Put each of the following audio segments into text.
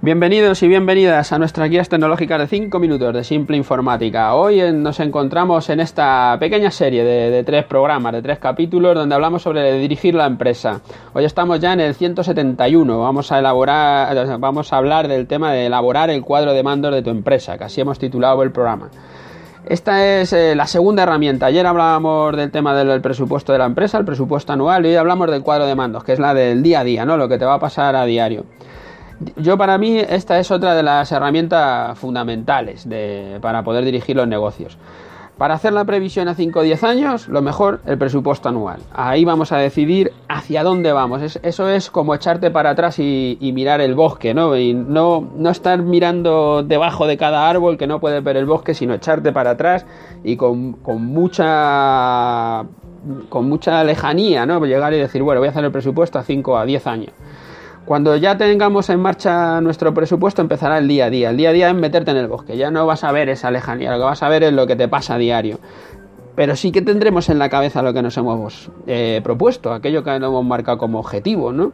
Bienvenidos y bienvenidas a nuestras guías tecnológicas de 5 minutos de Simple Informática. Hoy nos encontramos en esta pequeña serie de, tres programas, de tres capítulos, donde hablamos sobre dirigir la empresa. Hoy estamos ya en el 171. Vamos a elaborar, vamos a hablar del tema de elaborar el cuadro de mandos de tu empresa, que así hemos titulado el programa. Esta es eh, la segunda herramienta. Ayer hablábamos del tema del presupuesto de la empresa, el presupuesto anual, y hoy hablamos del cuadro de mandos, que es la del día a día, ¿no? Lo que te va a pasar a diario. Yo para mí esta es otra de las herramientas fundamentales para poder dirigir los negocios. Para hacer la previsión a 5 o 10 años, lo mejor, el presupuesto anual. Ahí vamos a decidir hacia dónde vamos. eso es como echarte para atrás y, mirar el bosque, ¿no? Y no, no, estar mirando debajo de cada árbol que no puedes ver el bosque, sino echarte para atrás y con, con mucha con mucha lejanía, ¿no? Llegar y decir, bueno, voy a hacer el presupuesto a 5 a 10 años. Cuando ya tengamos en marcha nuestro presupuesto, empezará el día a día. El día a día es meterte en el bosque. Ya no vas a ver esa lejanía, lo que vas a ver es lo que te pasa a diario. Pero sí que tendremos en la cabeza lo que nos hemos eh, propuesto, aquello que nos hemos marcado como objetivo, ¿no?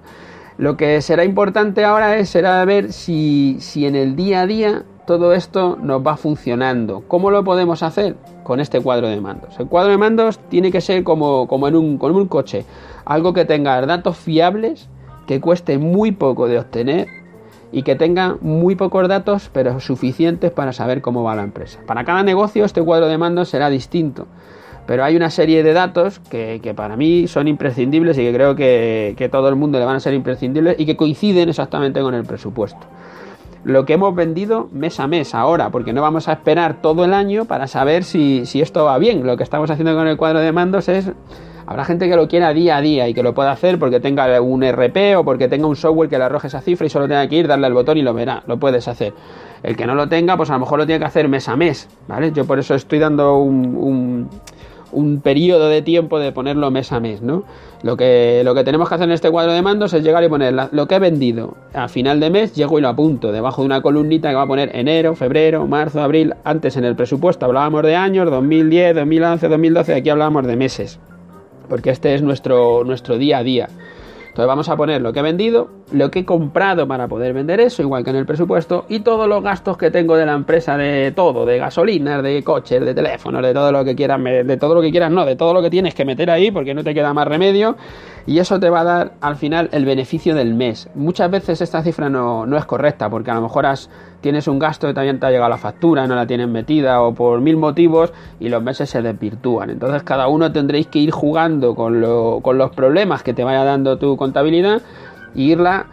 Lo que será importante ahora es será ver si, si en el día a día todo esto nos va funcionando. ¿Cómo lo podemos hacer? Con este cuadro de mandos. El cuadro de mandos tiene que ser como, como en un, con un coche, algo que tenga datos fiables que cueste muy poco de obtener y que tenga muy pocos datos, pero suficientes para saber cómo va la empresa. Para cada negocio este cuadro de mando será distinto, pero hay una serie de datos que, para mí son imprescindibles y que creo que, que todo el mundo le van a ser imprescindibles y que coinciden exactamente con el presupuesto lo que hemos vendido mes a mes ahora, porque no vamos a esperar todo el año para saber si, si, esto va bien. Lo que estamos haciendo con el cuadro de mandos es Habrá gente que lo quiera día a día y que lo pueda hacer porque tenga un RP o porque tenga un software que le arroje esa cifra y solo tenga que ir, darle al botón y lo verá, lo puedes hacer. El que no lo tenga, pues a lo mejor lo tiene que hacer mes a mes, ¿vale? Yo por eso estoy dando un, un, periodo de tiempo de ponerlo mes a mes, ¿no? Lo que, lo que tenemos que hacer en este cuadro de mandos es llegar y poner lo que he vendido. A final de mes llego y lo apunto debajo de una columnita que va a poner enero, febrero, marzo, abril. Antes en el presupuesto hablábamos de años, 2010, 2011, 2012, aquí hablábamos de meses porque este es nuestro, nuestro día a día. Entonces vamos a poner lo que he vendido, lo que he comprado para poder vender eso, igual que en el presupuesto, y todos los gastos que tengo de la empresa de todo, de gasolinas, de coches, de teléfonos, de todo lo que quieras, de todo lo que quieras, no, de todo lo que tienes que meter ahí porque no te queda más remedio, y eso te va a dar al final el beneficio del mes. Muchas veces esta cifra no, no es correcta, porque a lo mejor has tienes un gasto que también te ha llegado la factura, no la tienes metida o por mil motivos y los meses se desvirtúan. Entonces cada uno tendréis que ir jugando con, con los problemas que te vaya dando tu contabilidad e irla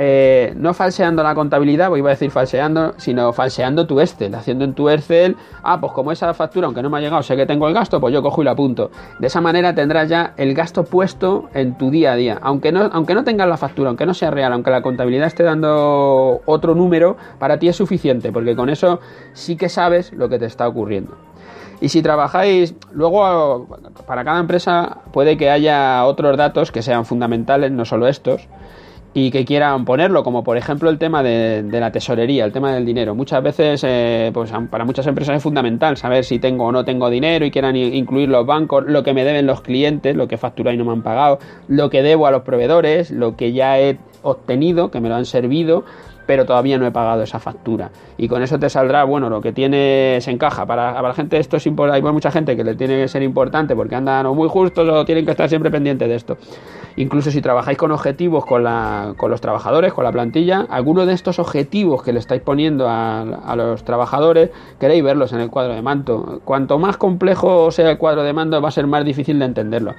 eh, no falseando la contabilidad, pues iba a decir falseando, sino falseando tu Excel, haciendo en tu Excel, ah, pues como esa factura, aunque no me ha llegado, sé que tengo el gasto, pues yo cojo y lo apunto. De esa manera tendrás ya el gasto puesto en tu día a día, aunque no, aunque no tengas la factura, aunque no sea real, aunque la contabilidad esté dando otro número, para ti es suficiente, porque con eso sí que sabes lo que te está ocurriendo. Y si trabajáis, luego para cada empresa puede que haya otros datos que sean fundamentales, no solo estos, y que quieran ponerlo, como por ejemplo el tema de, la tesorería, el tema del dinero. Muchas veces, eh, pues para muchas empresas es fundamental saber si tengo o no tengo dinero y quieran incluir los bancos, lo que me deben los clientes, lo que he facturado y no me han pagado, lo que debo a los proveedores, lo que ya he obtenido, que me lo han servido, pero todavía no he pagado esa factura. Y con eso te saldrá, bueno, lo que tiene se encaja. Para, la gente esto es importante, hay mucha gente que le tiene que ser importante porque andan o muy justos o tienen que estar siempre pendientes de esto. Incluso si trabajáis con objetivos con, la, con los trabajadores, con la plantilla, algunos de estos objetivos que le estáis poniendo a, a los trabajadores, queréis verlos en el cuadro de mando. Cuanto más complejo sea el cuadro de mando, va a ser más difícil de entenderlo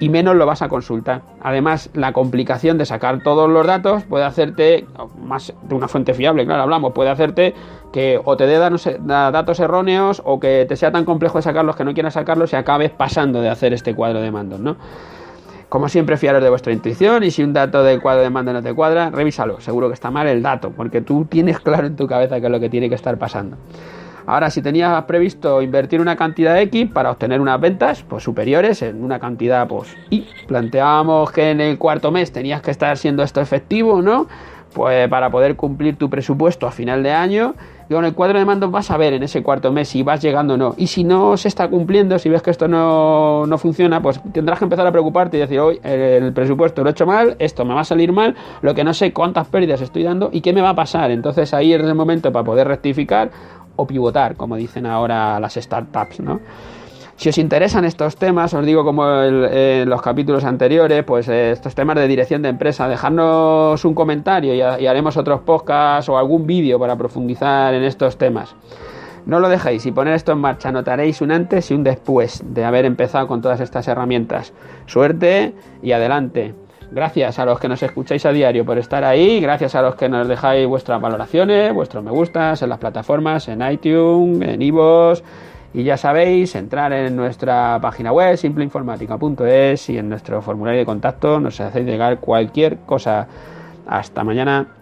y menos lo vas a consultar. Además, la complicación de sacar todos los datos puede hacerte, más de una fuente fiable, claro, hablamos, puede hacerte que o te dé datos erróneos o que te sea tan complejo de sacarlos que no quieras sacarlos y acabes pasando de hacer este cuadro de mandos, ¿no? Como siempre, fiaros de vuestra intuición y si un dato del cuadro de mando no te cuadra, revísalo. Seguro que está mal el dato, porque tú tienes claro en tu cabeza qué es lo que tiene que estar pasando. Ahora, si tenías previsto invertir una cantidad X para obtener unas ventas pues, superiores en una cantidad pues, Y, planteábamos que en el cuarto mes tenías que estar siendo esto efectivo, ¿no? Pues para poder cumplir tu presupuesto a final de año Y con el cuadro de mando vas a ver en ese cuarto mes si vas llegando o no. Y si no se está cumpliendo, si ves que esto no, no funciona, pues tendrás que empezar a preocuparte y decir, hoy el presupuesto lo he hecho mal, esto me va a salir mal, lo que no sé cuántas pérdidas estoy dando y qué me va a pasar. Entonces ahí es el momento para poder rectificar o pivotar, como dicen ahora las startups, ¿no? Si os interesan estos temas, os digo como en los capítulos anteriores, pues eh, estos temas de dirección de empresa, dejadnos un comentario y, haremos otros podcasts o algún vídeo para profundizar en estos temas. No lo dejéis y poner esto en marcha, notaréis un antes y un después de haber empezado con todas estas herramientas. Suerte y adelante. Gracias a los que nos escucháis a diario por estar ahí, gracias a los que nos dejáis vuestras valoraciones, vuestros me gustas en las plataformas, en iTunes, en iVoox y ya sabéis, entrar en nuestra página web simpleinformática.es y en nuestro formulario de contacto nos hacéis llegar cualquier cosa. Hasta mañana.